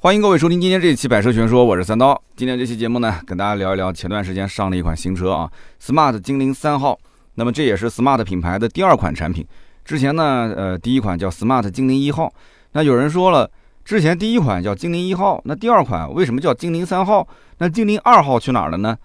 欢迎各位收听今天这一期《百车全说》，我是三刀。今天这期节目呢，跟大家聊一聊前段时间上了一款新车啊，smart 精灵三号。那么这也是 smart 品牌的第二款产品。之前呢，呃，第一款叫 smart 精灵一号。那有人说了，之前第一款叫精灵一号，那第二款为什么叫精灵三号？那精灵二号去哪儿了呢？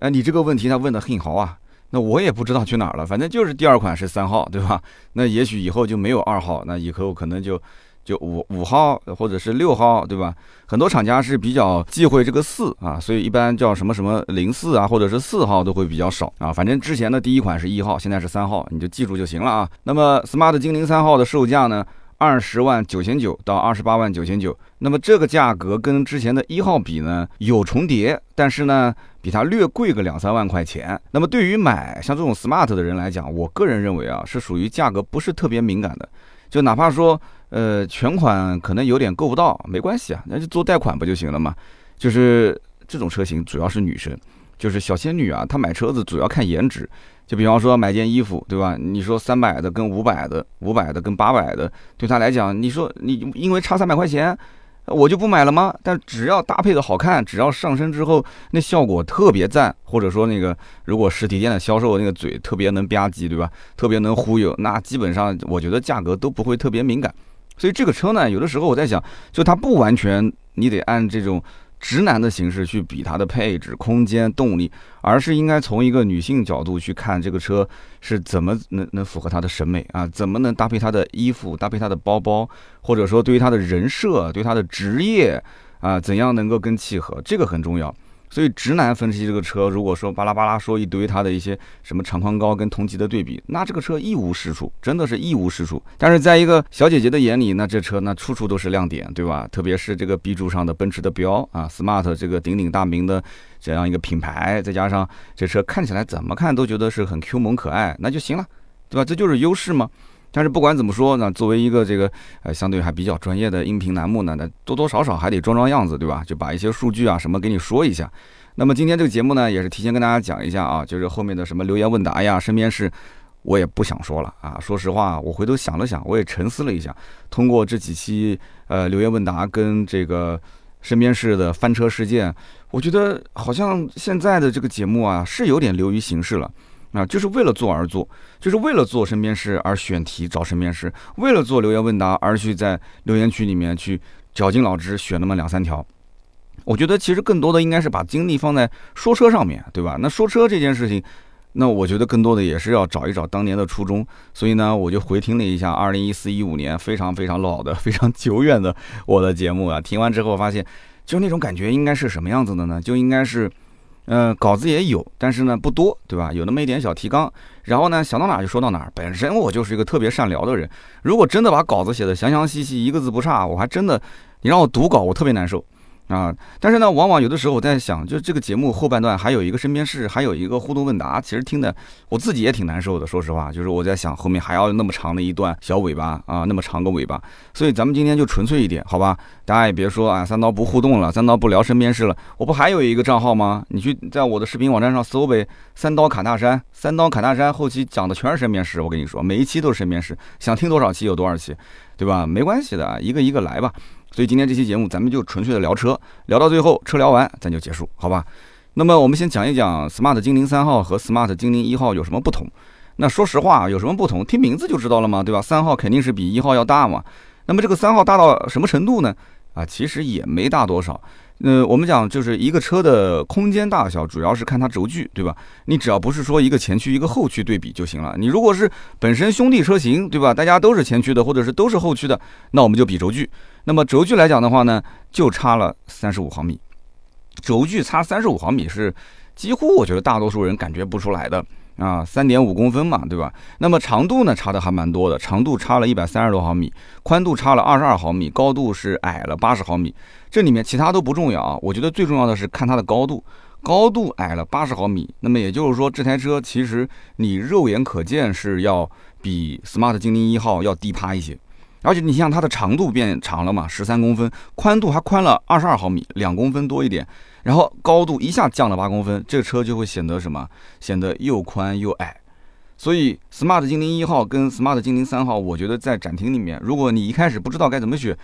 呃，你这个问题他问的很好啊。那我也不知道去哪儿了，反正就是第二款是三号，对吧？那也许以后就没有二号，那以后可能就。就五五号或者是六号，对吧？很多厂家是比较忌讳这个四啊，所以一般叫什么什么零四啊，或者是四号都会比较少啊。反正之前的第一款是一号，现在是三号，你就记住就行了啊。那么 smart 精灵三号的售价呢，二十万九千九到二十八万九千九。那么这个价格跟之前的一号比呢有重叠，但是呢比它略贵个两三万块钱。那么对于买像这种 smart 的人来讲，我个人认为啊，是属于价格不是特别敏感的，就哪怕说。呃，全款可能有点够不到，没关系啊，那就做贷款不就行了嘛？就是这种车型主要是女生，就是小仙女啊，她买车子主要看颜值。就比方说买件衣服，对吧？你说三百的跟五百的，五百的跟八百的，对她来讲，你说你因为差三百块钱，我就不买了吗？但只要搭配的好看，只要上身之后那效果特别赞，或者说那个如果实体店的销售那个嘴特别能吧唧，对吧？特别能忽悠，那基本上我觉得价格都不会特别敏感。所以这个车呢，有的时候我在想，就它不完全你得按这种直男的形式去比它的配置、空间、动力，而是应该从一个女性角度去看这个车是怎么能能符合她的审美啊，怎么能搭配她的衣服、搭配她的包包，或者说对于她的人设、对她的职业啊，怎样能够更契合，这个很重要。所以直男分析这个车，如果说巴拉巴拉说一堆它的一些什么长宽高跟同级的对比，那这个车一无是处，真的是一无是处。但是在一个小姐姐的眼里，那这车那处处都是亮点，对吧？特别是这个 B 柱上的奔驰的标啊，smart 这个鼎鼎大名的这样一个品牌，再加上这车看起来怎么看都觉得是很 Q 萌可爱，那就行了，对吧？这就是优势嘛。但是不管怎么说，那作为一个这个呃相对还比较专业的音频栏目呢，那多多少少还得装装样子，对吧？就把一些数据啊什么给你说一下。那么今天这个节目呢，也是提前跟大家讲一下啊，就是后面的什么留言问答呀、身边事，我也不想说了啊。说实话，我回头想了想，我也沉思了一下，通过这几期呃留言问答跟这个身边事的翻车事件，我觉得好像现在的这个节目啊是有点流于形式了。啊，就是为了做而做，就是为了做身边事而选题找身边事，为了做留言问答而去在留言区里面去绞尽脑汁选那么两三条。我觉得其实更多的应该是把精力放在说车上面对吧？那说车这件事情，那我觉得更多的也是要找一找当年的初衷。所以呢，我就回听了一下二零一四一五年非常非常老的、非常久远的我的节目啊。听完之后发现，就那种感觉应该是什么样子的呢？就应该是。嗯，稿子也有，但是呢不多，对吧？有那么一点小提纲，然后呢想到哪就说到哪。本身我就是一个特别善聊的人，如果真的把稿子写的详详细细，一个字不差，我还真的，你让我读稿，我特别难受。啊，但是呢，往往有的时候我在想，就这个节目后半段还有一个身边事，还有一个互动问答，其实听的我自己也挺难受的。说实话，就是我在想后面还要那么长的一段小尾巴啊，那么长个尾巴。所以咱们今天就纯粹一点，好吧？大家也别说啊，三刀不互动了，三刀不聊身边事了。我不还有一个账号吗？你去在我的视频网站上搜呗，三刀砍大山，三刀砍大山，后期讲的全是身边事。我跟你说，每一期都是身边事，想听多少期有多少期，对吧？没关系的，一个一个来吧。所以今天这期节目咱们就纯粹的聊车，聊到最后车聊完咱就结束，好吧？那么我们先讲一讲 smart 精灵三号和 smart 精灵一号有什么不同。那说实话有什么不同？听名字就知道了嘛，对吧？三号肯定是比一号要大嘛。那么这个三号大到什么程度呢？啊，其实也没大多少。呃，我们讲就是一个车的空间大小，主要是看它轴距，对吧？你只要不是说一个前驱一个后驱对比就行了。你如果是本身兄弟车型，对吧？大家都是前驱的，或者是都是后驱的，那我们就比轴距。那么轴距来讲的话呢，就差了三十五毫米。轴距差三十五毫米是几乎我觉得大多数人感觉不出来的啊，三点五公分嘛，对吧？那么长度呢，差的还蛮多的，长度差了一百三十多毫米，宽度差了二十二毫米，高度是矮了八十毫米。这里面其他都不重要啊，我觉得最重要的是看它的高度，高度矮了八十毫米，那么也就是说这台车其实你肉眼可见是要比 smart 精灵一号要低趴一些，而且你像它的长度变长了嘛，十三公分，宽度还宽了二十二毫米，两公分多一点，然后高度一下降了八公分，这车就会显得什么？显得又宽又矮。所以 smart 精灵一号跟 smart 精灵三号，我觉得在展厅里面，如果你一开始不知道该怎么选。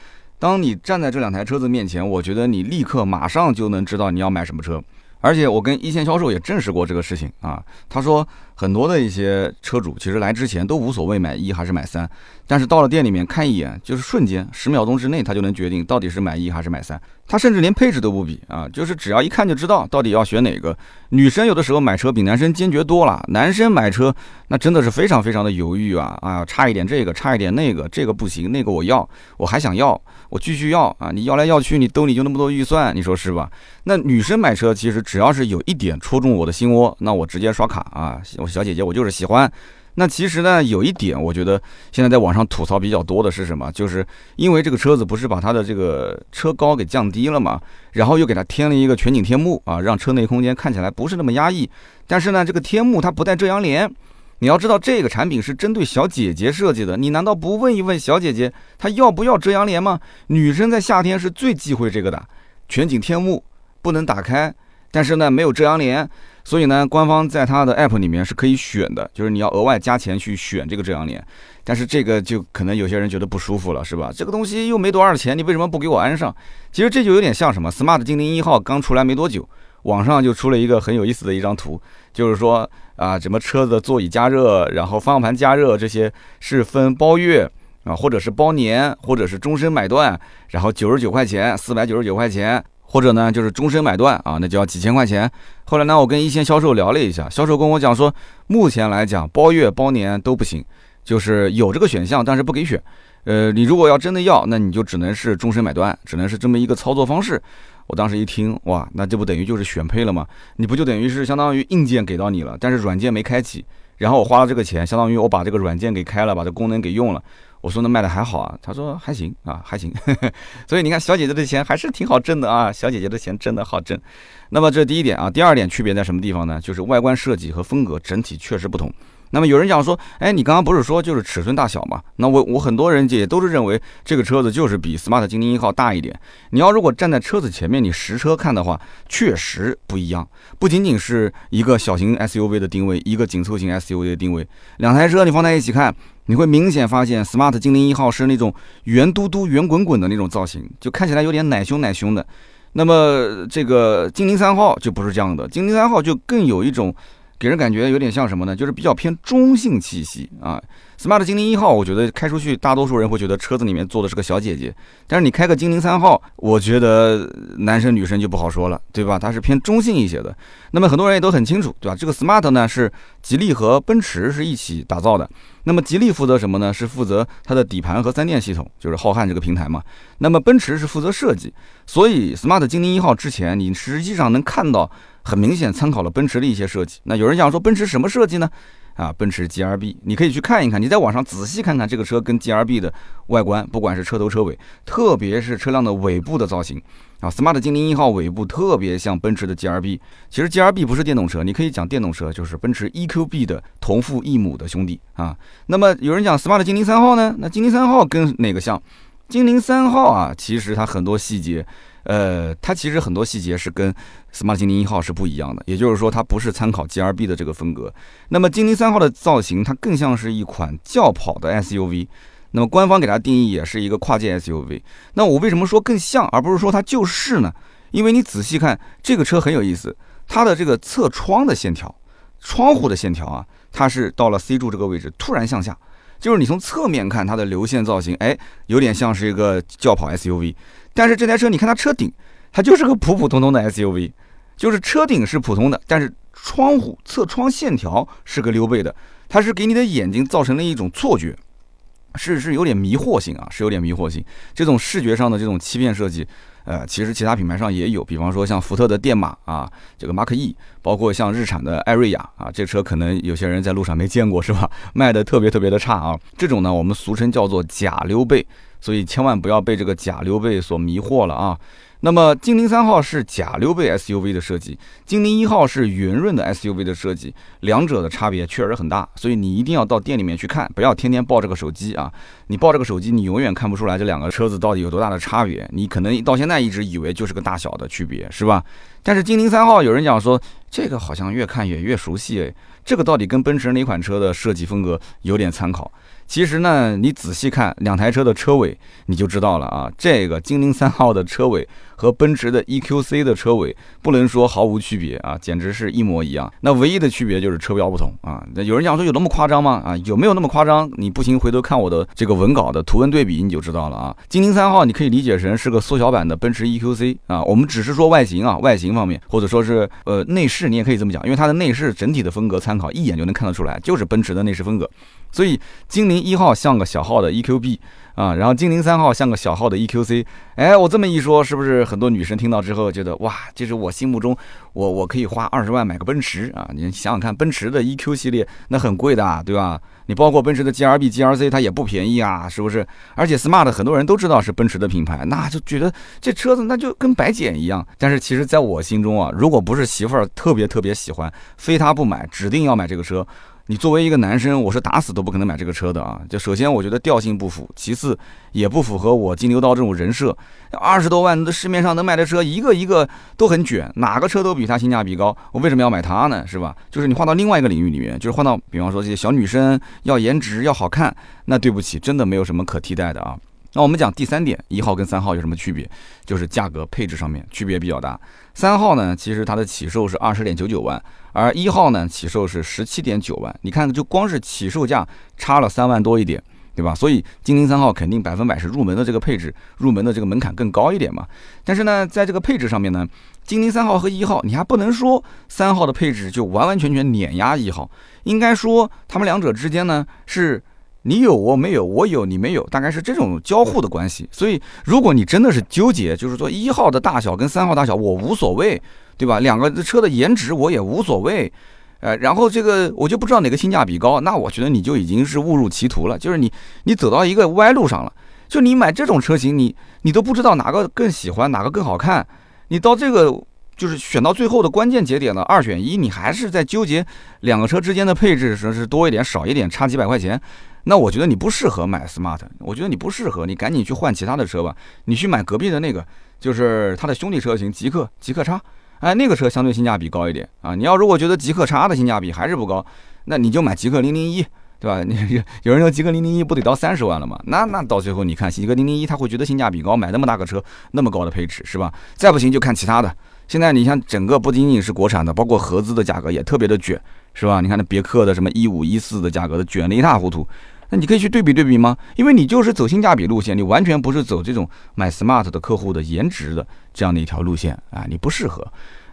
当你站在这两台车子面前，我觉得你立刻马上就能知道你要买什么车。而且我跟一线销售也证实过这个事情啊，他说很多的一些车主其实来之前都无所谓买一还是买三，但是到了店里面看一眼，就是瞬间十秒钟之内他就能决定到底是买一还是买三。他甚至连配置都不比啊，就是只要一看就知道到底要选哪个。女生有的时候买车比男生坚决多了，男生买车那真的是非常非常的犹豫啊啊，差一点这个，差一点那个，这个不行，那个我要，我还想要，我继续要啊！你要来要去，你兜里就那么多预算，你说是吧？那女生买车其实只要是有一点戳中我的心窝，那我直接刷卡啊！我小姐姐，我就是喜欢。那其实呢，有一点，我觉得现在在网上吐槽比较多的是什么？就是因为这个车子不是把它的这个车高给降低了嘛，然后又给它添了一个全景天幕啊，让车内空间看起来不是那么压抑。但是呢，这个天幕它不带遮阳帘。你要知道，这个产品是针对小姐姐设计的，你难道不问一问小姐姐她要不要遮阳帘吗？女生在夏天是最忌讳这个的，全景天幕不能打开，但是呢，没有遮阳帘。所以呢，官方在它的 app 里面是可以选的，就是你要额外加钱去选这个遮阳帘。但是这个就可能有些人觉得不舒服了，是吧？这个东西又没多少钱，你为什么不给我安上？其实这就有点像什么？smart 精灵一号刚出来没多久，网上就出了一个很有意思的一张图，就是说啊，什么车子座椅加热，然后方向盘加热这些是分包月啊，或者是包年，或者是终身买断，然后九十九块钱，四百九十九块钱。或者呢，就是终身买断啊，那就要几千块钱。后来呢，我跟一线销售聊了一下，销售跟我讲说，目前来讲，包月包年都不行，就是有这个选项，但是不给选。呃，你如果要真的要，那你就只能是终身买断，只能是这么一个操作方式。我当时一听，哇，那这不等于就是选配了吗？你不就等于是相当于硬件给到你了，但是软件没开启，然后我花了这个钱，相当于我把这个软件给开了，把这功能给用了。我说那卖的还好啊，他说还行啊，还行，所以你看小姐姐的钱还是挺好挣的啊，小姐姐的钱真的好挣。那么这第一点啊，第二点区别在什么地方呢？就是外观设计和风格整体确实不同。那么有人讲说，哎，你刚刚不是说就是尺寸大小嘛？那我我很多人也都是认为这个车子就是比 smart 精灵一号大一点。你要如果站在车子前面，你实车看的话，确实不一样。不仅仅是一个小型 SUV 的定位，一个紧凑型 SUV 的定位，两台车你放在一起看。你会明显发现，smart 精灵一号是那种圆嘟嘟、圆滚滚的那种造型，就看起来有点奶凶奶凶的。那么这个精灵三号就不是这样的，精灵三号就更有一种给人感觉有点像什么呢？就是比较偏中性气息啊。Smart 精灵一号，我觉得开出去，大多数人会觉得车子里面坐的是个小姐姐。但是你开个精灵三号，我觉得男生女生就不好说了，对吧？它是偏中性一些的。那么很多人也都很清楚，对吧？这个 smart 呢是吉利和奔驰是一起打造的。那么吉利负责什么呢？是负责它的底盘和三电系统，就是浩瀚这个平台嘛。那么奔驰是负责设计。所以 smart 精灵一号之前，你实际上能看到很明显参考了奔驰的一些设计。那有人想说奔驰什么设计呢？啊，奔驰 G R B，你可以去看一看，你在网上仔细看看这个车跟 G R B 的外观，不管是车头车尾，特别是车辆的尾部的造型啊，Smart 精灵一号尾部特别像奔驰的 G R B。其实 G R B 不是电动车，你可以讲电动车，就是奔驰 E Q B 的同父异母的兄弟啊。那么有人讲 Smart 精灵三号呢？那精灵三号跟哪个像？精灵三号啊，其实它很多细节。呃，它其实很多细节是跟 smart 精灵一号是不一样的，也就是说它不是参考 G R B 的这个风格。那么精灵三号的造型，它更像是一款轿跑的 S U V。那么官方给它定义也是一个跨界 S U V。那我为什么说更像，而不是说它就是呢？因为你仔细看这个车很有意思，它的这个侧窗的线条，窗户的线条啊，它是到了 C 柱这个位置突然向下。就是你从侧面看它的流线造型，哎，有点像是一个轿跑 SUV。但是这台车，你看它车顶，它就是个普普通通的 SUV，就是车顶是普通的，但是窗户侧窗线条是个溜背的，它是给你的眼睛造成了一种错觉，是是有点迷惑性啊，是有点迷惑性。这种视觉上的这种欺骗设计。呃，其实其他品牌上也有，比方说像福特的电马啊，这个 Mark E，包括像日产的艾瑞雅啊，这车可能有些人在路上没见过是吧？卖的特别特别的差啊，这种呢我们俗称叫做假溜背，所以千万不要被这个假溜背所迷惑了啊。那么精灵三号是假溜背 SUV 的设计，精灵一号是圆润的 SUV 的设计，两者的差别确实很大，所以你一定要到店里面去看，不要天天抱这个手机啊！你抱这个手机，你永远看不出来这两个车子到底有多大的差别，你可能到现在一直以为就是个大小的区别，是吧？但是精灵三号有人讲说，这个好像越看也越熟悉诶，这个到底跟奔驰哪款车的设计风格有点参考？其实呢，你仔细看两台车的车尾，你就知道了啊。这个精灵三号的车尾和奔驰的 EQC 的车尾不能说毫无区别啊，简直是一模一样。那唯一的区别就是车标不同啊。那有人讲说有那么夸张吗？啊，有没有那么夸张？你不行，回头看我的这个文稿的图文对比，你就知道了啊。精灵三号你可以理解成是个缩小版的奔驰 EQC 啊。我们只是说外形啊，外形方面，或者说是呃内饰，你也可以这么讲，因为它的内饰整体的风格参考一眼就能看得出来，就是奔驰的内饰风格。所以精灵一号像个小号的 EQB 啊，然后精灵三号像个小号的 EQC。哎，我这么一说，是不是很多女生听到之后觉得哇，这是我心目中我我可以花二十万买个奔驰啊？你想想看，奔驰的 EQ 系列那很贵的，对吧？你包括奔驰的 GRB、GRC，它也不便宜啊，是不是？而且 Smart 很多人都知道是奔驰的品牌，那就觉得这车子那就跟白捡一样。但是其实在我心中啊，如果不是媳妇儿特别特别喜欢，非她不买，指定要买这个车。你作为一个男生，我是打死都不可能买这个车的啊！就首先我觉得调性不符，其次也不符合我金牛刀这种人设。二十多万的市面上能卖的车，一个一个都很卷，哪个车都比它性价比高，我为什么要买它呢？是吧？就是你换到另外一个领域里面，就是换到比方说这些小女生要颜值要好看，那对不起，真的没有什么可替代的啊。那我们讲第三点，一号跟三号有什么区别？就是价格配置上面区别比较大。三号呢，其实它的起售是二十点九九万，而一号呢起售是十七点九万。你看，就光是起售价差了三万多一点，对吧？所以精灵三号肯定百分百是入门的这个配置，入门的这个门槛更高一点嘛。但是呢，在这个配置上面呢，精灵三号和一号，你还不能说三号的配置就完完全全碾压一号，应该说他们两者之间呢是。你有我没有，我有你没有，大概是这种交互的关系。所以，如果你真的是纠结，就是说一号的大小跟三号大小我无所谓，对吧？两个车的颜值我也无所谓，呃，然后这个我就不知道哪个性价比高，那我觉得你就已经是误入歧途了，就是你你走到一个歪路上了。就你买这种车型，你你都不知道哪个更喜欢，哪个更好看，你到这个就是选到最后的关键节点了，二选一，你还是在纠结两个车之间的配置，是是多一点少一点，差几百块钱。那我觉得你不适合买 smart，我觉得你不适合，你赶紧去换其他的车吧。你去买隔壁的那个，就是它的兄弟车型极客极客叉，哎，那个车相对性价比高一点啊。你要如果觉得极客叉的性价比还是不高，那你就买极客零零一，对吧？你 有人说极客零零一不得到三十万了吗？那那到最后你看极客零零一，他会觉得性价比高，买那么大个车，那么高的配置是吧？再不行就看其他的。现在你像整个不仅仅是国产的，包括合资的价格也特别的卷，是吧？你看那别克的什么一五一四的价格都卷得一塌糊涂。那你可以去对比对比吗？因为你就是走性价比路线，你完全不是走这种买 smart 的客户的颜值的这样的一条路线啊，你不适合。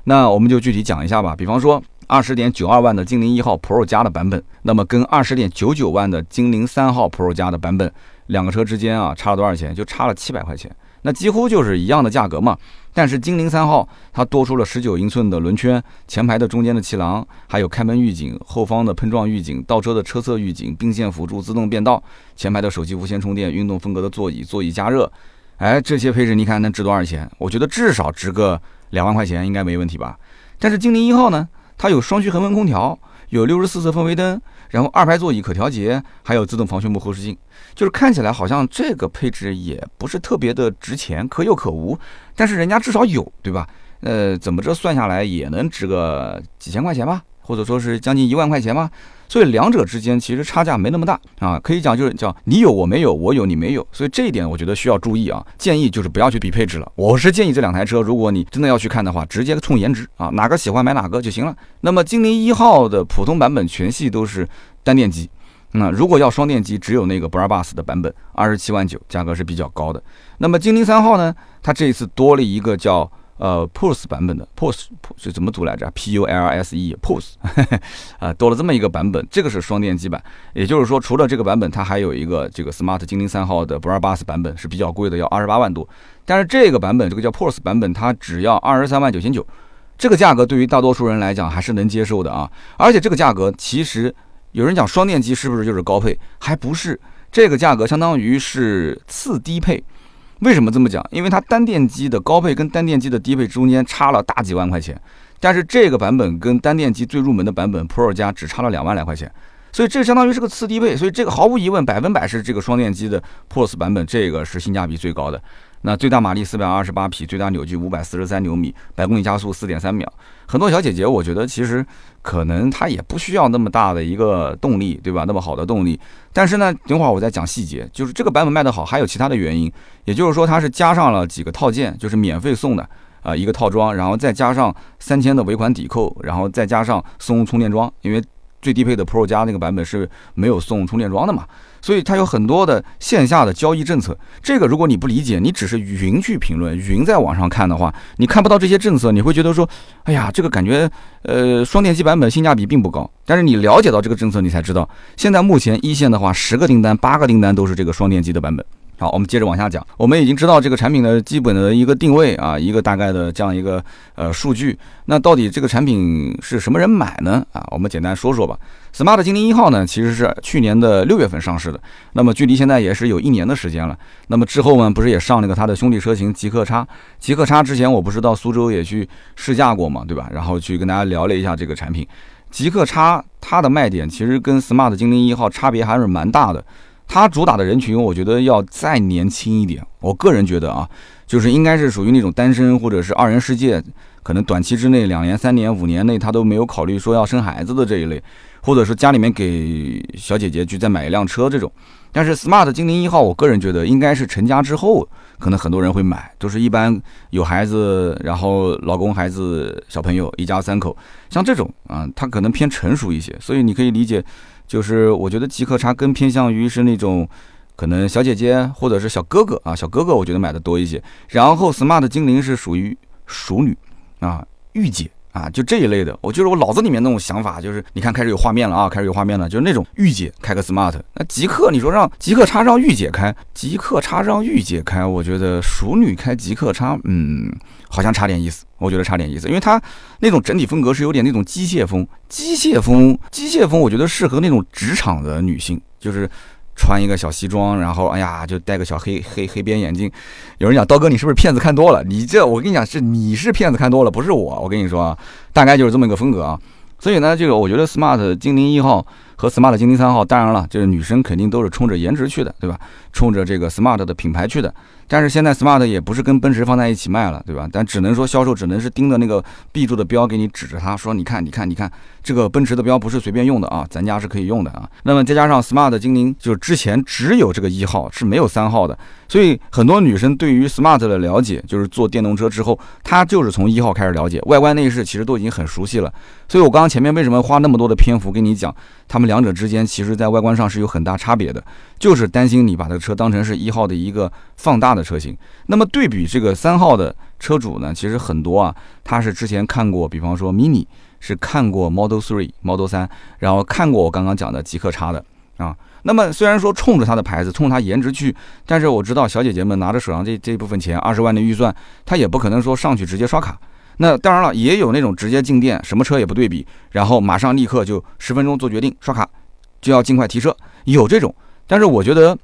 那我们就具体讲一下吧。比方说，二十点九二万的精灵一号 Pro 加的版本，那么跟二十点九九万的精灵三号 Pro 加的版本，两个车之间啊，差了多少钱？就差了七百块钱。那几乎就是一样的价格嘛，但是精灵三号它多出了十九英寸的轮圈，前排的中间的气囊，还有开门预警、后方的碰撞预警、倒车的车侧预警、并线辅助、自动变道，前排的手机无线充电、运动风格的座椅、座椅加热，哎，这些配置你看能值多少钱？我觉得至少值个两万块钱应该没问题吧。但是精灵一号呢，它有双区恒温空调，有六十四色氛围灯，然后二排座椅可调节，还有自动防眩目后视镜。就是看起来好像这个配置也不是特别的值钱，可有可无，但是人家至少有，对吧？呃，怎么着算下来也能值个几千块钱吧，或者说是将近一万块钱吧。所以两者之间其实差价没那么大啊，可以讲就是叫你有我没有，我有你没有。所以这一点我觉得需要注意啊，建议就是不要去比配置了。我是建议这两台车，如果你真的要去看的话，直接冲颜值啊，哪个喜欢买哪个就行了。那么精灵一号的普通版本全系都是单电机。那如果要双电机，只有那个 Brabus 的版本，二十七万九，价格是比较高的。那么精灵三号呢？它这一次多了一个叫呃 Pulse 版本的 Pulse 是怎么读来着？P U L S E Pulse 啊，多了这么一个版本，这个是双电机版。也就是说，除了这个版本，它还有一个这个 Smart 精灵三号的 Brabus 版本是比较贵的，要二十八万多。但是这个版本，这个叫 Pulse 版本，它只要二十三万九千九，这个价格对于大多数人来讲还是能接受的啊。而且这个价格其实。有人讲双电机是不是就是高配？还不是，这个价格相当于是次低配。为什么这么讲？因为它单电机的高配跟单电机的低配中间差了大几万块钱，但是这个版本跟单电机最入门的版本 Pro 加只差了两万来块钱，所以这相当于是个次低配，所以这个毫无疑问百分百是这个双电机的 pros 版本，这个是性价比最高的。那最大马力四百二十八匹，最大扭矩五百四十三牛米，百公里加速四点三秒。很多小姐姐，我觉得其实可能她也不需要那么大的一个动力，对吧？那么好的动力。但是呢，等会儿我再讲细节。就是这个版本卖得好，还有其他的原因。也就是说，它是加上了几个套件，就是免费送的啊一个套装，然后再加上三千的尾款抵扣，然后再加上送充电桩，因为最低配的 Pro 加那个版本是没有送充电桩的嘛。所以它有很多的线下的交易政策，这个如果你不理解，你只是云去评论，云在网上看的话，你看不到这些政策，你会觉得说，哎呀，这个感觉，呃，双电机版本性价比并不高。但是你了解到这个政策，你才知道，现在目前一线的话，十个订单八个订单都是这个双电机的版本。好，我们接着往下讲。我们已经知道这个产品的基本的一个定位啊，一个大概的这样一个呃数据。那到底这个产品是什么人买呢？啊，我们简单说说吧。smart 精灵一号呢，其实是去年的六月份上市的，那么距离现在也是有一年的时间了。那么之后呢，不是也上那个它的兄弟车型极客叉？极客叉之前我不是到苏州也去试驾过嘛，对吧？然后去跟大家聊了一下这个产品。极客叉它的卖点其实跟 smart 精灵一号差别还是蛮大的。它主打的人群，我觉得要再年轻一点。我个人觉得啊，就是应该是属于那种单身或者是二人世界，可能短期之内两年、三年、五年内他都没有考虑说要生孩子的这一类，或者是家里面给小姐姐去再买一辆车这种。但是 Smart 精灵一号，我个人觉得应该是成家之后，可能很多人会买，都是一般有孩子，然后老公、孩子、小朋友一家三口，像这种啊，它可能偏成熟一些，所以你可以理解。就是我觉得极客叉更偏向于是那种可能小姐姐或者是小哥哥啊，小哥哥我觉得买的多一些。然后 smart 精灵是属于熟女啊，御姐啊，就这一类的。我就是我脑子里面那种想法，就是你看开始有画面了啊，开始有画面了，就是那种御姐开个 smart。那极客你说让极客叉让御姐开，极客叉让御姐开，我觉得熟女开极客叉，嗯。好像差点意思，我觉得差点意思，因为它那种整体风格是有点那种机械风，机械风，机械风，我觉得适合那种职场的女性，就是穿一个小西装，然后哎呀，就戴个小黑黑黑边眼镜。有人讲刀哥，你是不是骗子看多了？你这我跟你讲是你是骗子看多了，不是我。我跟你说啊，大概就是这么一个风格啊。所以呢，这个我觉得 smart 精灵一号和 smart 精灵三号，当然了，就是女生肯定都是冲着颜值去的，对吧？冲着这个 smart 的品牌去的。但是现在 smart 也不是跟奔驰放在一起卖了，对吧？但只能说销售只能是盯着那个 B 柱的标给你指着它说，你看，你看，你看，这个奔驰的标不是随便用的啊，咱家是可以用的啊。那么再加上 smart 精灵，就是之前只有这个一号是没有三号的，所以很多女生对于 smart 的了解，就是坐电动车之后，她就是从一号开始了解，外观内饰其实都已经很熟悉了。所以我刚刚前面为什么花那么多的篇幅跟你讲，他们两者之间其实在外观上是有很大差别的，就是担心你把这个车当成是一号的一个放大的车型。那么对比这个三号的车主呢，其实很多啊，他是之前看过，比方说 Mini 是看过 Model Three、Model 三，然后看过我刚刚讲的极客叉的啊。那么虽然说冲着它的牌子，冲它颜值去，但是我知道小姐姐们拿着手上这这部分钱，二十万的预算，她也不可能说上去直接刷卡。那当然了，也有那种直接进店，什么车也不对比，然后马上立刻就十分钟做决定，刷卡就要尽快提车，有这种。但是我觉得。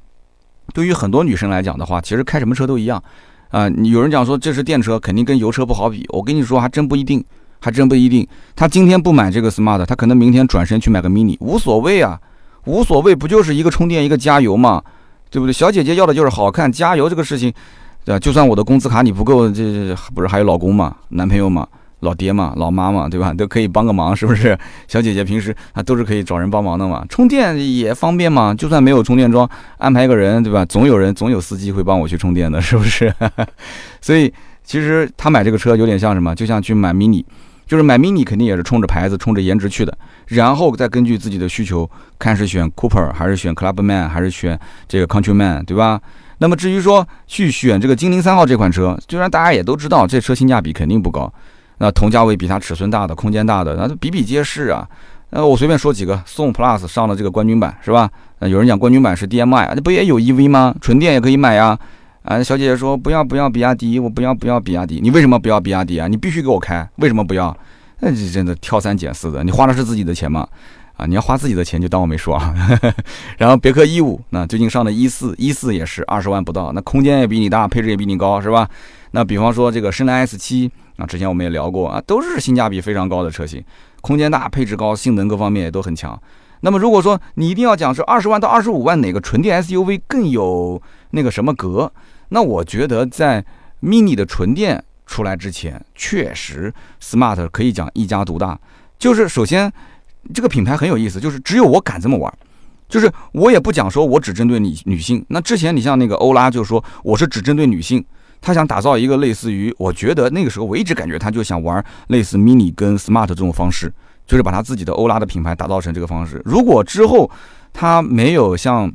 对于很多女生来讲的话，其实开什么车都一样，啊，有人讲说这是电车，肯定跟油车不好比。我跟你说，还真不一定，还真不一定。他今天不买这个 smart，他可能明天转身去买个 mini，无所谓啊，无所谓，不就是一个充电一个加油嘛，对不对？小姐姐要的就是好看，加油这个事情，对吧？就算我的工资卡你不够，这不是还有老公嘛，男朋友嘛？老爹嘛，老妈嘛，对吧？都可以帮个忙，是不是？小姐姐平时啊都是可以找人帮忙的嘛。充电也方便嘛，就算没有充电桩，安排个人，对吧？总有人，总有司机会帮我去充电的，是不是？所以其实他买这个车有点像什么？就像去买 mini，就是买 mini 肯定也是冲着牌子、冲着颜值去的，然后再根据自己的需求，看是选 Cooper 还是选 Clubman 还是选这个 Countryman，对吧？那么至于说去选这个精灵三号这款车，虽然大家也都知道这车性价比肯定不高。那同价位比它尺寸大的、空间大的，那比比皆是啊。呃，我随便说几个，宋 Plus 上了这个冠军版是吧？呃，有人讲冠军版是 DMI，那不也有 EV 吗？纯电也可以买呀。啊，小姐姐说不要不要比亚迪，我不要不要比亚迪。你为什么不要比亚迪啊？你必须给我开，为什么不要？那这真的挑三拣四的，你花的是自己的钱吗？啊，你要花自己的钱就当我没说啊。然后别克 E 五，那最近上的一四一四也是二十万不到，那空间也比你大，配置也比你高，是吧？那比方说这个深蓝 S 七啊，之前我们也聊过啊，都是性价比非常高的车型，空间大，配置高，性能各方面也都很强。那么如果说你一定要讲是二十万到二十五万哪个纯电 SUV 更有那个什么格，那我觉得在 Mini 的纯电出来之前，确实 Smart 可以讲一家独大。就是首先这个品牌很有意思，就是只有我敢这么玩，就是我也不讲说我只针对女女性。那之前你像那个欧拉就说我是只针对女性。他想打造一个类似于，我觉得那个时候我一直感觉他就想玩类似 mini 跟 smart 这种方式，就是把他自己的欧拉的品牌打造成这个方式。如果之后他没有像，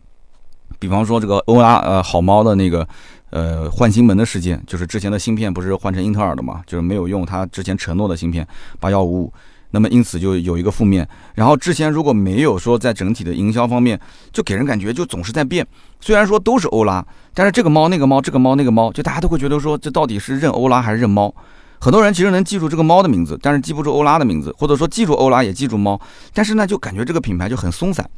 比方说这个欧拉呃好猫的那个呃换芯门的事件，就是之前的芯片不是换成英特尔的嘛，就是没有用他之前承诺的芯片八幺五五。那么因此就有一个负面，然后之前如果没有说在整体的营销方面，就给人感觉就总是在变。虽然说都是欧拉，但是这个猫那个猫，这个猫那个猫，就大家都会觉得说这到底是认欧拉还是认猫？很多人其实能记住这个猫的名字，但是记不住欧拉的名字，或者说记住欧拉也记住猫，但是呢就感觉这个品牌就很松散，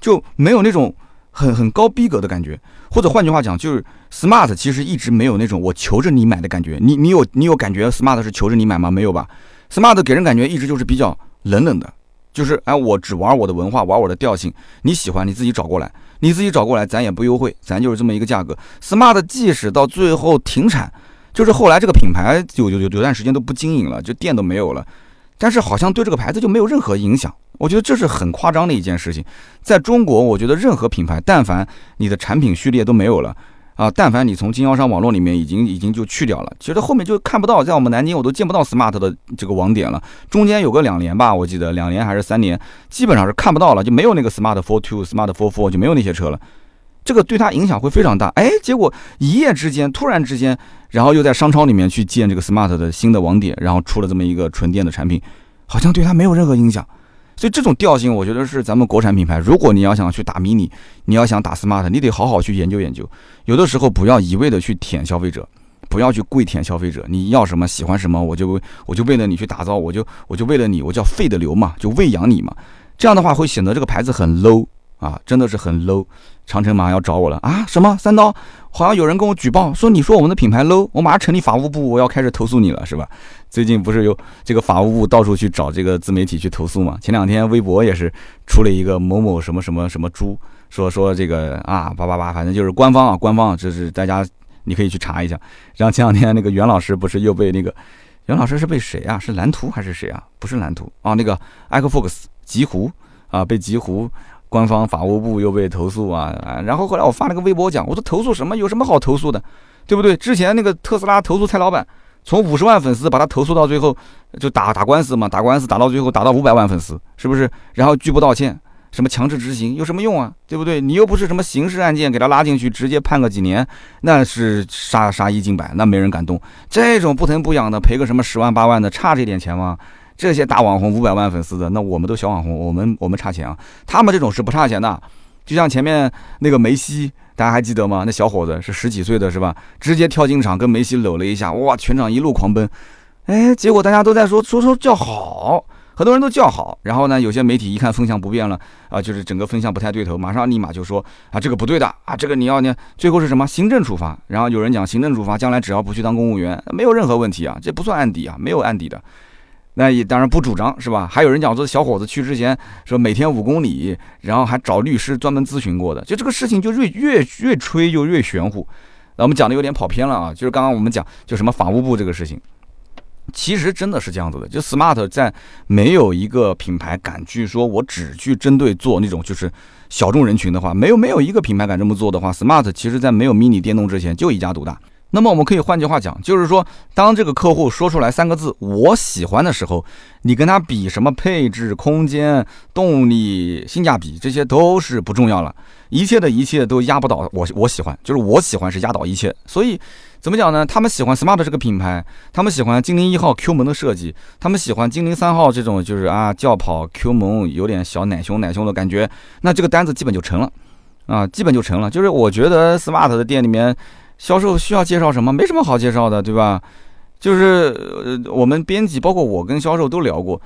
就没有那种很很高逼格的感觉。或者换句话讲，就是 smart 其实一直没有那种我求着你买的感觉。你你有你有感觉 smart 是求着你买吗？没有吧？smart 给人感觉一直就是比较冷冷的，就是哎，我只玩我的文化，玩我的调性，你喜欢你自己找过来，你自己找过来，咱也不优惠，咱就是这么一个价格。smart 即使到最后停产，就是后来这个品牌有有有有段时间都不经营了，就店都没有了，但是好像对这个牌子就没有任何影响。我觉得这是很夸张的一件事情。在中国，我觉得任何品牌，但凡你的产品序列都没有了。啊，但凡你从经销商网络里面已经已经就去掉了，其实后面就看不到，在我们南京我都见不到 smart 的这个网点了。中间有个两年吧，我记得两年还是三年，基本上是看不到了，就没有那个 smart four two、smart four four 就没有那些车了。这个对它影响会非常大。哎，结果一夜之间，突然之间，然后又在商超里面去建这个 smart 的新的网点，然后出了这么一个纯电的产品，好像对它没有任何影响。所以这种调性，我觉得是咱们国产品牌。如果你要想去打 mini，你要想打 smart，你得好好去研究研究。有的时候不要一味的去舔消费者，不要去跪舔消费者。你要什么喜欢什么，我就我就为了你去打造，我就我就为了你，我叫费的流嘛，就喂养你嘛。这样的话会显得这个牌子很 low。啊，真的是很 low！长城马上要找我了啊！什么三刀？好像有人跟我举报说你说我们的品牌 low，我马上成立法务部，我要开始投诉你了，是吧？最近不是有这个法务部到处去找这个自媒体去投诉嘛？前两天微博也是出了一个某某什么什么什么猪，说说这个啊八八八，反正就是官方啊，官方，就是大家你可以去查一下。然后前两天那个袁老师不是又被那个袁老师是被谁啊？是蓝图还是谁啊？不是蓝图啊，那个 Ecofox 极狐啊，被极狐。官方法务部又被投诉啊！然后后来我发了个微博讲，我说投诉什么？有什么好投诉的，对不对？之前那个特斯拉投诉蔡老板，从五十万粉丝把他投诉到最后就打打官司嘛，打官司打到最后打到五百万粉丝，是不是？然后拒不道歉，什么强制执行有什么用啊？对不对？你又不是什么刑事案件，给他拉进去直接判个几年，那是杀杀一儆百，那没人敢动。这种不疼不痒的赔个什么十万八万的，差这点钱吗？这些大网红五百万粉丝的，那我们都小网红，我们我们差钱啊？他们这种是不差钱的。就像前面那个梅西，大家还记得吗？那小伙子是十几岁的，是吧？直接跳进场跟梅西搂了一下，哇，全场一路狂奔。哎，结果大家都在说说说叫好，很多人都叫好。然后呢，有些媒体一看风向不变了啊，就是整个风向不太对头，马上立马就说啊，这个不对的啊，这个你要呢，最后是什么行政处罚？然后有人讲行政处罚，将来只要不去当公务员，没有任何问题啊，这不算案底啊，没有案底的。那也当然不主张，是吧？还有人讲说，小伙子去之前说每天五公里，然后还找律师专门咨询过的，就这个事情就越越越吹就越玄乎。那我们讲的有点跑偏了啊，就是刚刚我们讲就什么法务部这个事情，其实真的是这样子的。就 smart 在没有一个品牌敢去说我只去针对做那种就是小众人群的话，没有没有一个品牌敢这么做的话，smart 其实在没有 mini 电动之前就一家独大。那么我们可以换句话讲，就是说，当这个客户说出来三个字“我喜欢”的时候，你跟他比什么配置、空间、动力、性价比，这些都是不重要了。一切的一切都压不倒我，我喜欢，就是我喜欢是压倒一切。所以怎么讲呢？他们喜欢 smart 这个品牌，他们喜欢精灵一号 Q 萌的设计，他们喜欢精灵三号这种就是啊轿跑 Q 萌有点小奶熊奶熊的感觉，那这个单子基本就成了啊，基本就成了。就是我觉得 smart 的店里面。销售需要介绍什么？没什么好介绍的，对吧？就是呃，我们编辑包括我跟销售都聊过，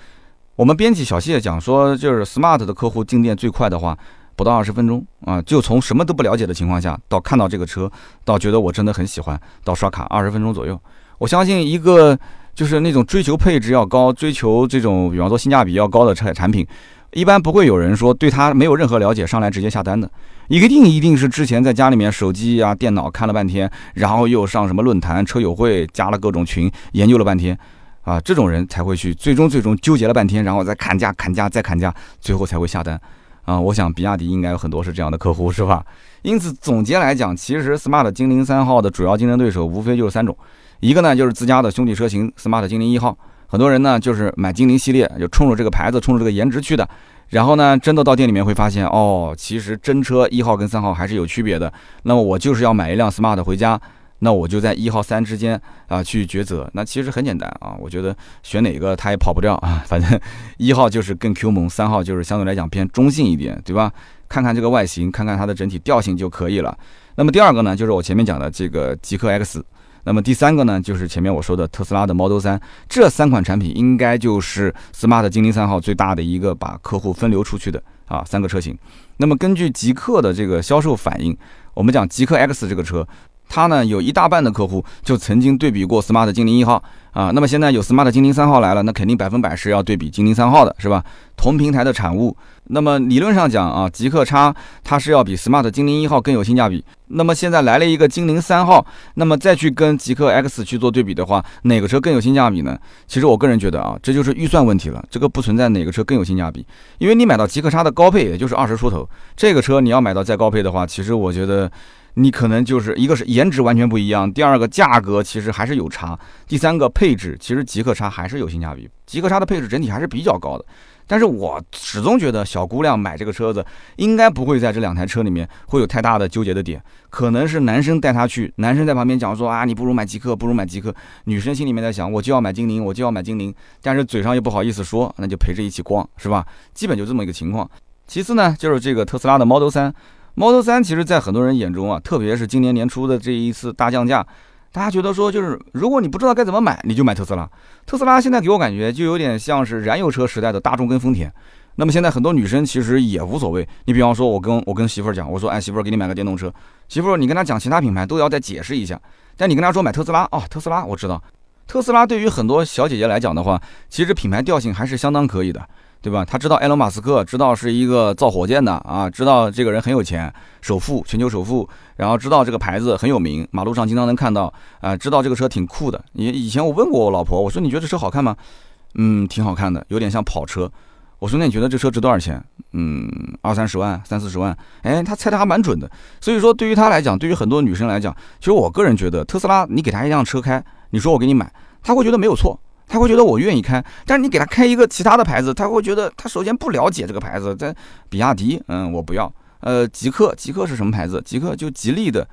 我们编辑小谢讲说，就是 smart 的客户进店最快的话，不到二十分钟啊，就从什么都不了解的情况下，到看到这个车，到觉得我真的很喜欢，到刷卡二十分钟左右。我相信一个就是那种追求配置要高、追求这种比方说性价比要高的产产品，一般不会有人说对他没有任何了解上来直接下单的，一个定一定是之前在家里面手机啊、电脑看了半天，然后又上什么论坛、车友会加了各种群，研究了半天。啊，这种人才会去，最终最终纠结了半天，然后再砍价、砍价、再砍价，最后才会下单。啊，我想比亚迪应该有很多是这样的客户，是吧？因此总结来讲，其实 smart 精灵三号的主要竞争对手无非就是三种，一个呢就是自家的兄弟车型 smart 精灵一号，很多人呢就是买精灵系列，就冲着这个牌子、冲着这个颜值去的，然后呢真的到店里面会发现，哦，其实真车一号跟三号还是有区别的，那么我就是要买一辆 smart 回家。那我就在一号三之间啊去抉择，那其实很简单啊，我觉得选哪个它也跑不掉啊，反正一号就是更 Q 萌，三号就是相对来讲偏中性一点，对吧？看看这个外形，看看它的整体调性就可以了。那么第二个呢，就是我前面讲的这个极客 X，那么第三个呢，就是前面我说的特斯拉的 Model 三，这三款产品应该就是 Smart 精灵三号最大的一个把客户分流出去的啊三个车型。那么根据极客的这个销售反应，我们讲极客 X 这个车。它呢有一大半的客户就曾经对比过 smart 精灵一号啊，那么现在有 smart 精灵三号来了，那肯定百分百是要对比精灵三号的，是吧？同平台的产物，那么理论上讲啊，极客叉它是要比 smart 精灵一号更有性价比。那么现在来了一个精灵三号，那么再去跟极客 X 去做对比的话，哪个车更有性价比呢？其实我个人觉得啊，这就是预算问题了，这个不存在哪个车更有性价比，因为你买到极客叉的高配也就是二十出头，这个车你要买到再高配的话，其实我觉得。你可能就是一个是颜值完全不一样，第二个价格其实还是有差，第三个配置其实极客叉还是有性价比，极客叉的配置整体还是比较高的。但是我始终觉得小姑娘买这个车子应该不会在这两台车里面会有太大的纠结的点，可能是男生带她去，男生在旁边讲说啊，你不如买极客，不如买极客，女生心里面在想我就要买精灵，我就要买精灵，但是嘴上又不好意思说，那就陪着一起逛，是吧？基本就这么一个情况。其次呢，就是这个特斯拉的 Model 3。Model 3其实，在很多人眼中啊，特别是今年年初的这一次大降价，大家觉得说，就是如果你不知道该怎么买，你就买特斯拉。特斯拉现在给我感觉就有点像是燃油车时代的大众跟丰田。那么现在很多女生其实也无所谓。你比方说，我跟我跟媳妇儿讲，我说，哎，媳妇儿，给你买个电动车。媳妇儿，你跟她讲其他品牌都要再解释一下。但你跟她说买特斯拉，哦，特斯拉我知道。特斯拉对于很多小姐姐来讲的话，其实品牌调性还是相当可以的。对吧？他知道埃隆·马斯克，知道是一个造火箭的啊，知道这个人很有钱，首富，全球首富，然后知道这个牌子很有名，马路上经常能看到啊，知道这个车挺酷的。以以前我问过我老婆，我说你觉得这车好看吗？嗯，挺好看的，有点像跑车。我说那你觉得这车值多少钱？嗯，二三十万，三四十万。哎，他猜的还蛮准的。所以说对于他来讲，对于很多女生来讲，其实我个人觉得特斯拉，你给他一辆车开，你说我给你买，他会觉得没有错。他会觉得我愿意开，但是你给他开一个其他的牌子，他会觉得他首先不了解这个牌子，在比亚迪，嗯，我不要。呃，极客，极客是什么牌子？极客就吉利的，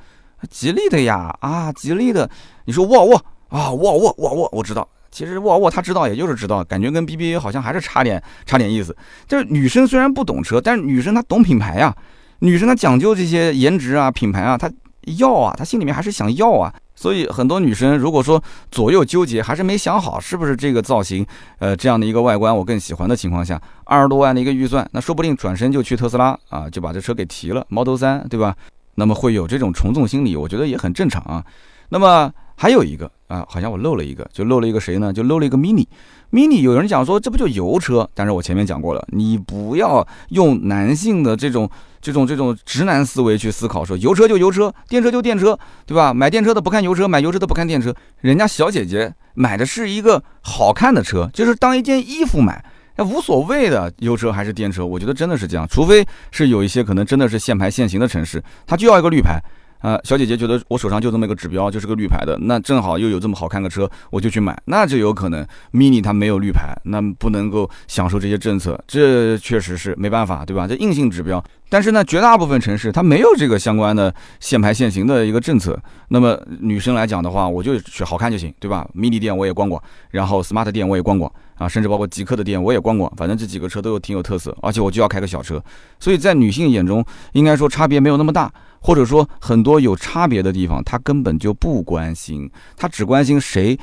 吉利的呀，啊，吉利的。你说沃尔沃啊，沃尔沃，沃尔沃，我知道。其实沃尔沃他知道，也就是知道，感觉跟 BBA 好像还是差点，差点意思。就是女生虽然不懂车，但是女生她懂品牌呀，女生她讲究这些颜值啊、品牌啊，她要啊，她心里面还是想要啊。所以很多女生如果说左右纠结，还是没想好是不是这个造型，呃，这样的一个外观我更喜欢的情况下，二十多万的一个预算，那说不定转身就去特斯拉啊，就把这车给提了，Model 3，对吧？那么会有这种从众心理，我觉得也很正常啊。那么还有一个啊，好像我漏了一个，就漏了一个谁呢？就漏了一个 Mini。Mini 有人讲说这不就油车，但是我前面讲过了，你不要用男性的这种。这种这种直男思维去思考，说油车就油车，电车就电车，对吧？买电车的不看油车，买油车的不看电车。人家小姐姐买的是一个好看的车，就是当一件衣服买，那无所谓的油车还是电车。我觉得真的是这样，除非是有一些可能真的是限牌限行的城市，它就要一个绿牌。啊，小姐姐觉得我手上就这么一个指标，就是个绿牌的，那正好又有这么好看的车，我就去买，那就有可能 mini 它没有绿牌，那不能够享受这些政策，这确实是没办法，对吧？这硬性指标。但是呢，绝大部分城市它没有这个相关的限牌限行的一个政策。那么女生来讲的话，我就去好看就行，对吧？mini 店我也逛逛，然后 smart 店我也逛逛啊，甚至包括极客的店我也逛逛，反正这几个车都有挺有特色，而且我就要开个小车，所以在女性眼中，应该说差别没有那么大。或者说很多有差别的地方，她根本就不关心，她只关心谁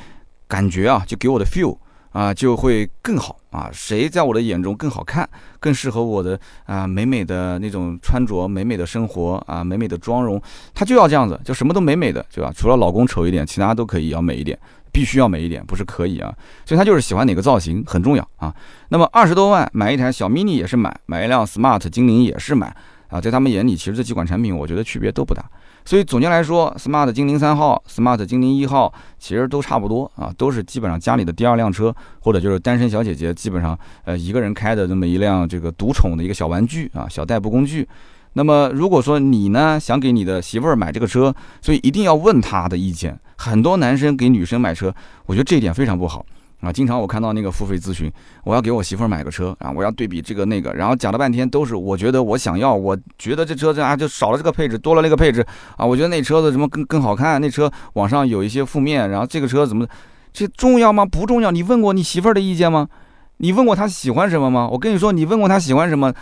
感觉啊，就给我的 feel 啊，就会更好啊。谁在我的眼中更好看，更适合我的啊美美的那种穿着，美美的生活啊，美美的妆容，他就要这样子，就什么都美美的，对吧？除了老公丑一点，其他都可以要美一点，必须要美一点，不是可以啊。所以他就是喜欢哪个造型很重要啊。那么二十多万买一台小 mini 也是买，买一辆 smart 精灵也是买啊。在他们眼里，其实这几款产品，我觉得区别都不大。所以总结来说，smart 精灵三号、smart 精灵一号其实都差不多啊，都是基本上家里的第二辆车，或者就是单身小姐姐基本上呃一个人开的这么一辆这个独宠的一个小玩具啊，小代步工具。那么如果说你呢想给你的媳妇儿买这个车，所以一定要问她的意见。很多男生给女生买车，我觉得这一点非常不好。啊，经常我看到那个付费咨询，我要给我媳妇儿买个车啊，我要对比这个那个，然后讲了半天都是我觉得我想要，我觉得这车子啊就少了这个配置，多了那个配置啊，我觉得那车子什么更更好看，那车网上有一些负面，然后这个车怎么，这重要吗？不重要。你问过你媳妇儿的意见吗？你问过她喜欢什么吗？我跟你说，你问过她喜欢什么，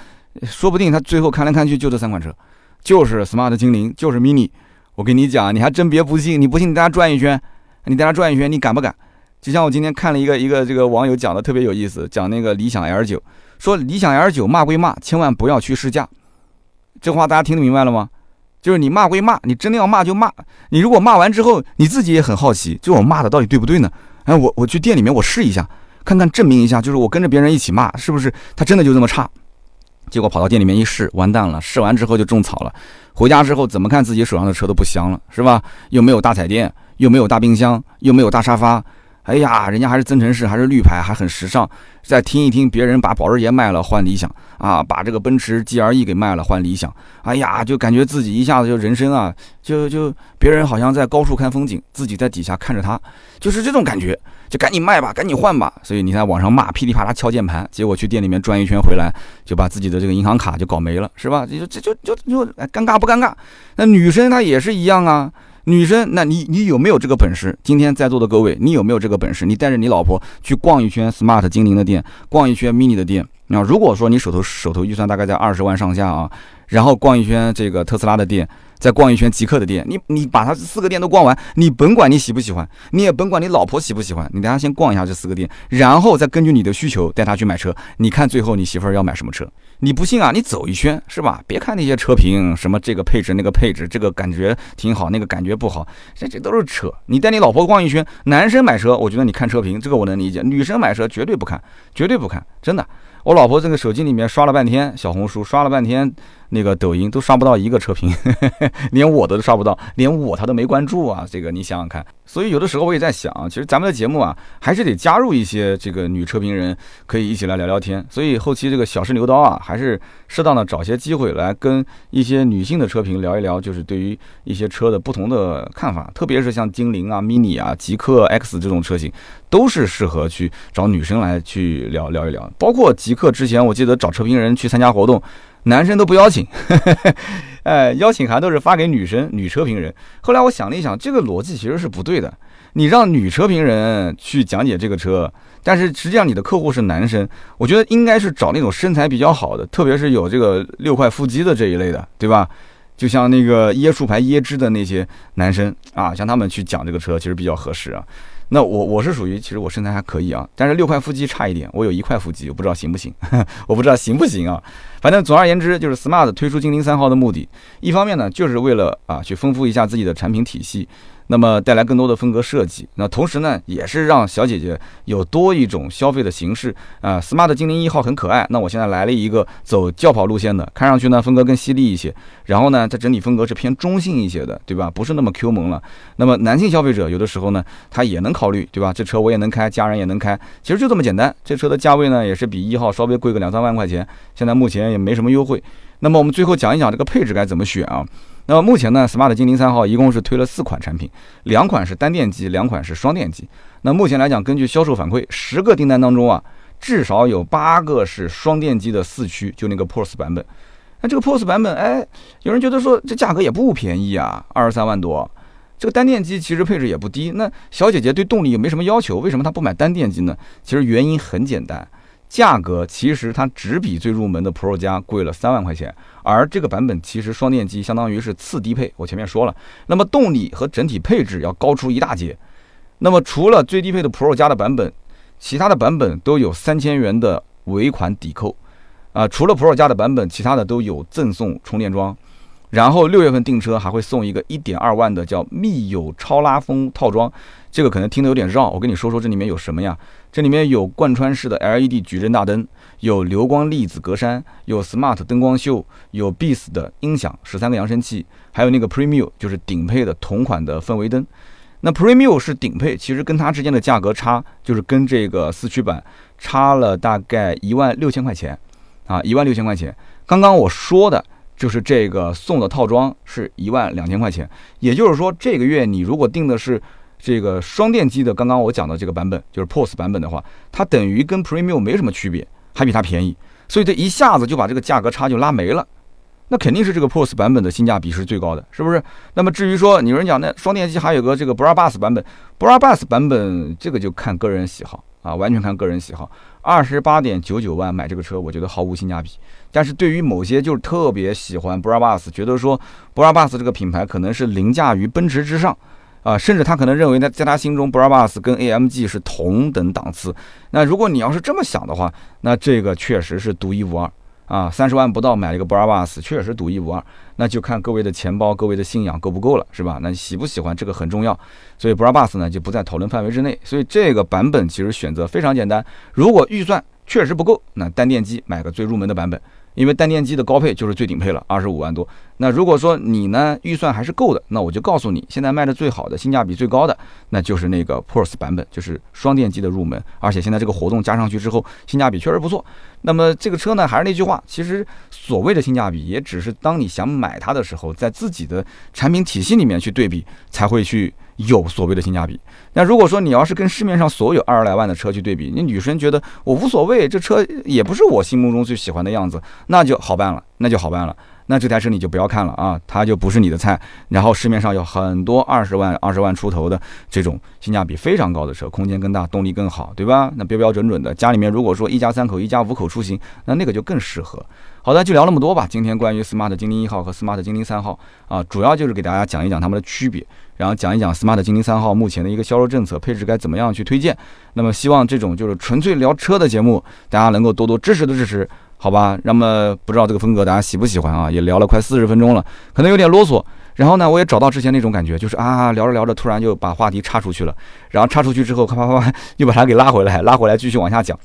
说不定她最后看来看去就这三款车，就是 smart 精灵，就是 mini。我跟你讲，你还真别不信，你不信你带她转一圈，你带她转一圈，你敢不敢？就像我今天看了一个一个这个网友讲的特别有意思，讲那个理想 L 九，说理想 L 九骂归骂，千万不要去试驾。这话大家听得明白了吗？就是你骂归骂，你真的要骂就骂。你如果骂完之后，你自己也很好奇，就我骂的到底对不对呢？哎，我我去店里面我试一下，看看证明一下，就是我跟着别人一起骂，是不是他真的就这么差？结果跑到店里面一试，完蛋了，试完之后就种草了。回家之后怎么看自己手上的车都不香了，是吧？又没有大彩电，又没有大冰箱，又没有大沙发。哎呀，人家还是增程式，还是绿牌，还很时尚。再听一听别人把保时捷卖了换理想啊，把这个奔驰 GLE 给卖了换理想。哎呀，就感觉自己一下子就人生啊，就就别人好像在高处看风景，自己在底下看着他，就是这种感觉。就赶紧卖吧，赶紧换吧。所以你在网上骂，噼里啪啦敲键盘，结果去店里面转一圈回来，就把自己的这个银行卡就搞没了，是吧？就这就就就尴尬不尴尬？那女生她也是一样啊。女生，那你你有没有这个本事？今天在座的各位，你有没有这个本事？你带着你老婆去逛一圈 Smart 精灵的店，逛一圈 Mini 的店。那如果说你手头手头预算大概在二十万上下啊，然后逛一圈这个特斯拉的店。再逛一圈极客的店，你你把它四个店都逛完，你甭管你喜不喜欢，你也甭管你老婆喜不喜欢，你带她先逛一下这四个店，然后再根据你的需求带她去买车。你看最后你媳妇儿要买什么车？你不信啊？你走一圈是吧？别看那些车评，什么这个配置那个配置，这个感觉挺好，那个感觉不好，这这都是扯。你带你老婆逛一圈，男生买车，我觉得你看车评，这个我能理解；女生买车绝对不看，绝对不看，真的。我老婆这个手机里面刷了半天小红书，刷了半天。那个抖音都刷不到一个车评，连我的都刷不到，连我他都没关注啊！这个你想想看。所以有的时候我也在想，其实咱们的节目啊，还是得加入一些这个女车评人，可以一起来聊聊天。所以后期这个小试牛刀啊，还是适当的找些机会来跟一些女性的车评聊一聊，就是对于一些车的不同的看法。特别是像精灵啊、mini 啊、极客 X 这种车型，都是适合去找女生来去聊聊一聊。包括极客之前，我记得找车评人去参加活动。男生都不邀请，哎，邀请函都是发给女生、女车评人。后来我想了一想，这个逻辑其实是不对的。你让女车评人去讲解这个车，但是实际上你的客户是男生，我觉得应该是找那种身材比较好的，特别是有这个六块腹肌的这一类的，对吧？就像那个椰树牌椰汁的那些男生啊，像他们去讲这个车，其实比较合适啊。那我我是属于，其实我身材还可以啊，但是六块腹肌差一点，我有一块腹肌，我不知道行不行，我不知道行不行啊。反正总而言之，就是 Smart 推出精灵三号的目的，一方面呢，就是为了啊去丰富一下自己的产品体系。那么带来更多的风格设计，那同时呢，也是让小姐姐有多一种消费的形式啊。Smart 精灵一号很可爱，那我现在来了一个走轿跑路线的，看上去呢风格更犀利一些，然后呢，它整体风格是偏中性一些的，对吧？不是那么 Q 萌了。那么男性消费者有的时候呢，他也能考虑，对吧？这车我也能开，家人也能开，其实就这么简单。这车的价位呢，也是比一号稍微贵个两三万块钱，现在目前也没什么优惠。那么我们最后讲一讲这个配置该怎么选啊？那么目前呢，smart 精灵三号一共是推了四款产品，两款是单电机，两款是双电机。那目前来讲，根据销售反馈，十个订单当中啊，至少有八个是双电机的四驱，就那个 PORS 版本。那这个 PORS 版本，哎，有人觉得说这价格也不便宜啊，二十三万多。这个单电机其实配置也不低。那小姐姐对动力也没什么要求，为什么她不买单电机呢？其实原因很简单。价格其实它只比最入门的 Pro 加贵了三万块钱，而这个版本其实双电机相当于是次低配。我前面说了，那么动力和整体配置要高出一大截。那么除了最低配的 Pro 加的版本，其他的版本都有三千元的尾款抵扣，啊，除了 Pro 加的版本，其他的都有赠送充电桩。然后六月份订车还会送一个一点二万的叫密友超拉风套装，这个可能听得有点绕，我跟你说说这里面有什么呀？这里面有贯穿式的 LED 矩阵大灯，有流光粒子格栅，有 Smart 灯光秀，有 Beast 的音响，十三个扬声器，还有那个 Premium 就是顶配的同款的氛围灯。那 Premium 是顶配，其实跟它之间的价格差，就是跟这个四驱版差了大概一万六千块钱啊，一万六千块钱。刚刚我说的。就是这个送的套装是一万两千块钱，也就是说这个月你如果订的是这个双电机的，刚刚我讲的这个版本，就是 POS 版本的话，它等于跟 Premium 没什么区别，还比它便宜，所以这一下子就把这个价格差就拉没了，那肯定是这个 POS 版本的性价比是最高的，是不是？那么至于说有人讲那双电机还有个这个 Brabus 版本，Brabus 版本这个就看个人喜好啊，完全看个人喜好。二十八点九九万买这个车，我觉得毫无性价比。但是对于某些就是特别喜欢 Brabus，觉得说 Brabus 这个品牌可能是凌驾于奔驰之上，啊，甚至他可能认为他在他心中 Brabus 跟 AMG 是同等档次。那如果你要是这么想的话，那这个确实是独一无二。啊，三十万不到买了一个 Brabus，确实独一无二。那就看各位的钱包、各位的信仰够不够了，是吧？那喜不喜欢这个很重要。所以 Brabus 呢就不在讨论范围之内。所以这个版本其实选择非常简单。如果预算确实不够，那单电机买个最入门的版本。因为单电机的高配就是最顶配了，二十五万多。那如果说你呢预算还是够的，那我就告诉你，现在卖的最好的、性价比最高的，那就是那个 p o r s 版本，就是双电机的入门。而且现在这个活动加上去之后，性价比确实不错。那么这个车呢，还是那句话，其实所谓的性价比，也只是当你想买它的时候，在自己的产品体系里面去对比，才会去。有所谓的性价比。那如果说你要是跟市面上所有二十来万的车去对比，你女生觉得我无所谓，这车也不是我心目中最喜欢的样子，那就好办了，那就好办了。那这台车你就不要看了啊，它就不是你的菜。然后市面上有很多二十万、二十万出头的这种性价比非常高的车，空间更大，动力更好，对吧？那标标准准的，家里面如果说一家三口、一家五口出行，那那个就更适合。好的，就聊那么多吧。今天关于 smart 精灵一号和 smart 精灵三号啊，主要就是给大家讲一讲它们的区别。然后讲一讲 smart 精灵三号目前的一个销售政策，配置该怎么样去推荐。那么希望这种就是纯粹聊车的节目，大家能够多多支持的支持，好吧？那么不知道这个风格大家喜不喜欢啊？也聊了快四十分钟了，可能有点啰嗦。然后呢，我也找到之前那种感觉，就是啊，聊着聊着突然就把话题插出去了，然后插出去之后，啪啪啪啪又把它给拉回来，拉回来继续往下讲。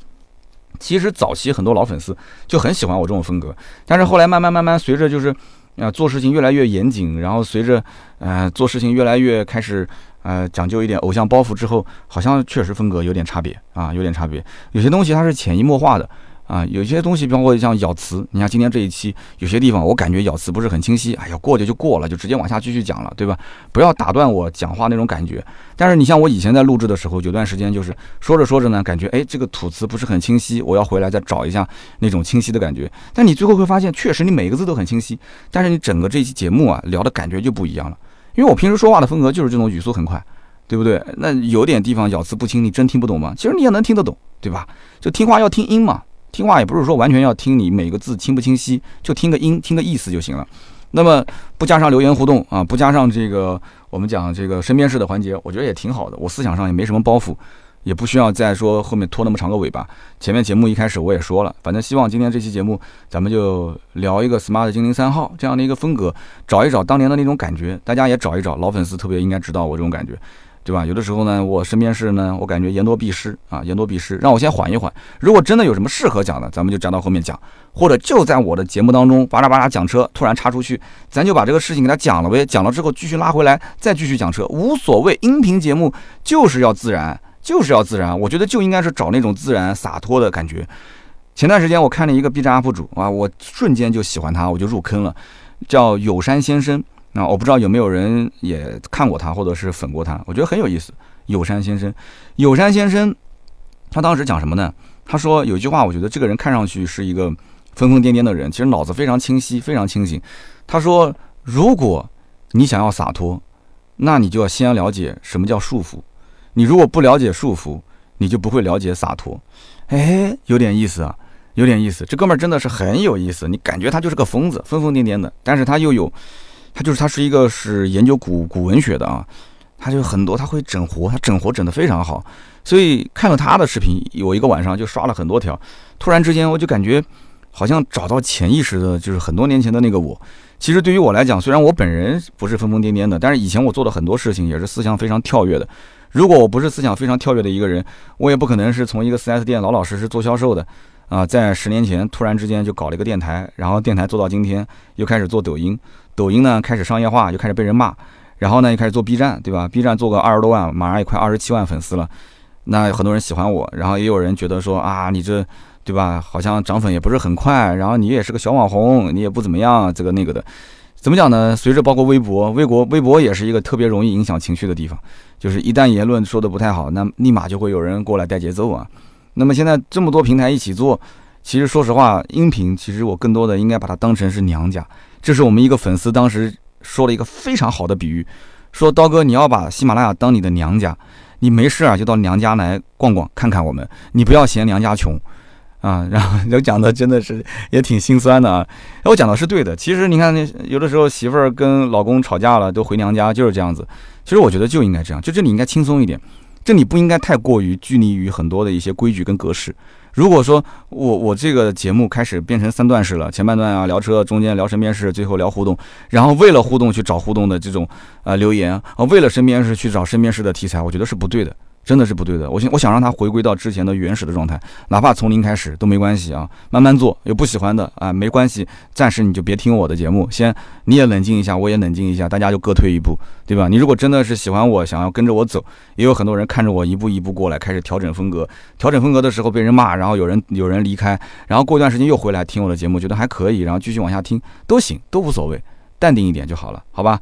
其实早期很多老粉丝就很喜欢我这种风格，但是后来慢慢慢慢随着就是。啊，做事情越来越严谨，然后随着，呃，做事情越来越开始，呃，讲究一点偶像包袱之后，好像确实风格有点差别啊，有点差别。有些东西它是潜移默化的。啊，有些东西，包括像咬词，你看今天这一期有些地方，我感觉咬词不是很清晰。哎呀，过去就过了，就直接往下继续讲了，对吧？不要打断我讲话那种感觉。但是你像我以前在录制的时候，有段时间就是说着说着呢，感觉哎这个吐词不是很清晰，我要回来再找一下那种清晰的感觉。但你最后会发现，确实你每个字都很清晰，但是你整个这期节目啊聊的感觉就不一样了。因为我平时说话的风格就是这种语速很快，对不对？那有点地方咬词不清，你真听不懂吗？其实你也能听得懂，对吧？就听话要听音嘛。听话也不是说完全要听你每个字清不清晰，就听个音，听个意思就行了。那么不加上留言互动啊，不加上这个我们讲这个身边事的环节，我觉得也挺好的。我思想上也没什么包袱，也不需要再说后面拖那么长个尾巴。前面节目一开始我也说了，反正希望今天这期节目咱们就聊一个 smart 精灵三号这样的一个风格，找一找当年的那种感觉，大家也找一找老粉丝特别应该知道我这种感觉。对吧？有的时候呢，我身边是呢，我感觉言多必失啊，言多必失，让我先缓一缓。如果真的有什么适合讲的，咱们就讲到后面讲，或者就在我的节目当中巴拉巴拉讲车，突然插出去，咱就把这个事情给他讲了呗。讲了之后继续拉回来，再继续讲车，无所谓。音频节目就是要自然，就是要自然。我觉得就应该是找那种自然洒脱的感觉。前段时间我看了一个 B 站 UP 主啊，我瞬间就喜欢他，我就入坑了，叫有山先生。那我不知道有没有人也看过他，或者是粉过他，我觉得很有意思。友山先生，友山先生，他当时讲什么呢？他说有句话，我觉得这个人看上去是一个疯疯癫癫的人，其实脑子非常清晰，非常清醒。他说，如果你想要洒脱，那你就要先了解什么叫束缚。你如果不了解束缚，你就不会了解洒脱。哎，有点意思啊，有点意思。这哥们儿真的是很有意思，你感觉他就是个疯子，疯疯癫癫的，但是他又有。他就是他是一个是研究古古文学的啊，他就很多，他会整活，他整活整得非常好。所以看了他的视频，有一个晚上就刷了很多条。突然之间，我就感觉好像找到潜意识的，就是很多年前的那个我。其实对于我来讲，虽然我本人不是疯疯癫癫的，但是以前我做的很多事情也是思想非常跳跃的。如果我不是思想非常跳跃的一个人，我也不可能是从一个 4S 店老老实实做销售的啊，在十年前突然之间就搞了一个电台，然后电台做到今天，又开始做抖音，抖音呢开始商业化，就开始被人骂，然后呢又开始做 B 站，对吧？B 站做个二十多万，马上也快二十七万粉丝了，那很多人喜欢我，然后也有人觉得说啊，你这。对吧？好像涨粉也不是很快，然后你也是个小网红，你也不怎么样，这个那个的，怎么讲呢？随着包括微博，微博，微博也是一个特别容易影响情绪的地方，就是一旦言论说的不太好，那立马就会有人过来带节奏啊。那么现在这么多平台一起做，其实说实话，音频其实我更多的应该把它当成是娘家。这是我们一个粉丝当时说了一个非常好的比喻，说刀哥你要把喜马拉雅当你的娘家，你没事啊就到娘家来逛逛看看我们，你不要嫌娘家穷。啊，然后就讲的真的是也挺心酸的啊。我讲的是对的，其实你看，那有的时候媳妇儿跟老公吵架了，都回娘家就是这样子。其实我觉得就应该这样，就这里应该轻松一点，这里不应该太过于拘泥于很多的一些规矩跟格式。如果说我我这个节目开始变成三段式了，前半段啊聊车，中间聊身边事，最后聊互动，然后为了互动去找互动的这种呃留言啊，为了身边事去找身边事的题材，我觉得是不对的。真的是不对的，我想我想让他回归到之前的原始的状态，哪怕从零开始都没关系啊，慢慢做。有不喜欢的啊，没关系，暂时你就别听我的节目，先你也冷静一下，我也冷静一下，大家就各退一步，对吧？你如果真的是喜欢我，想要跟着我走，也有很多人看着我一步一步过来，开始调整风格。调整风格的时候被人骂，然后有人有人离开，然后过一段时间又回来听我的节目，觉得还可以，然后继续往下听都行，都无所谓，淡定一点就好了，好吧？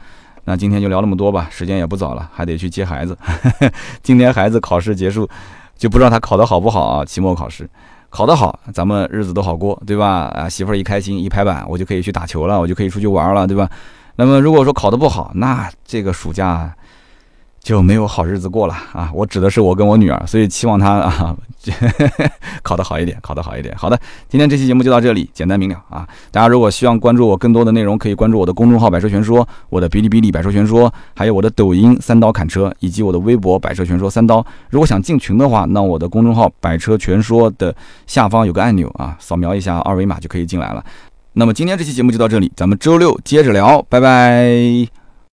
那今天就聊那么多吧，时间也不早了，还得去接孩子。今天孩子考试结束，就不知道他考得好不好啊？期末考试考得好，咱们日子都好过，对吧？啊，媳妇儿一开心一拍板，我就可以去打球了，我就可以出去玩了，对吧？那么如果说考得不好，那这个暑假。就没有好日子过了啊！我指的是我跟我女儿，所以期望她啊 考得好一点，考得好一点。好的，今天这期节目就到这里，简单明了啊！大家如果希望关注我更多的内容，可以关注我的公众号“百车全说”，我的哔哩哔哩“百车全说”，还有我的抖音“三刀砍车”，以及我的微博“百车全说三刀”。如果想进群的话，那我的公众号“百车全说”的下方有个按钮啊，扫描一下二维码就可以进来了。那么今天这期节目就到这里，咱们周六接着聊，拜拜。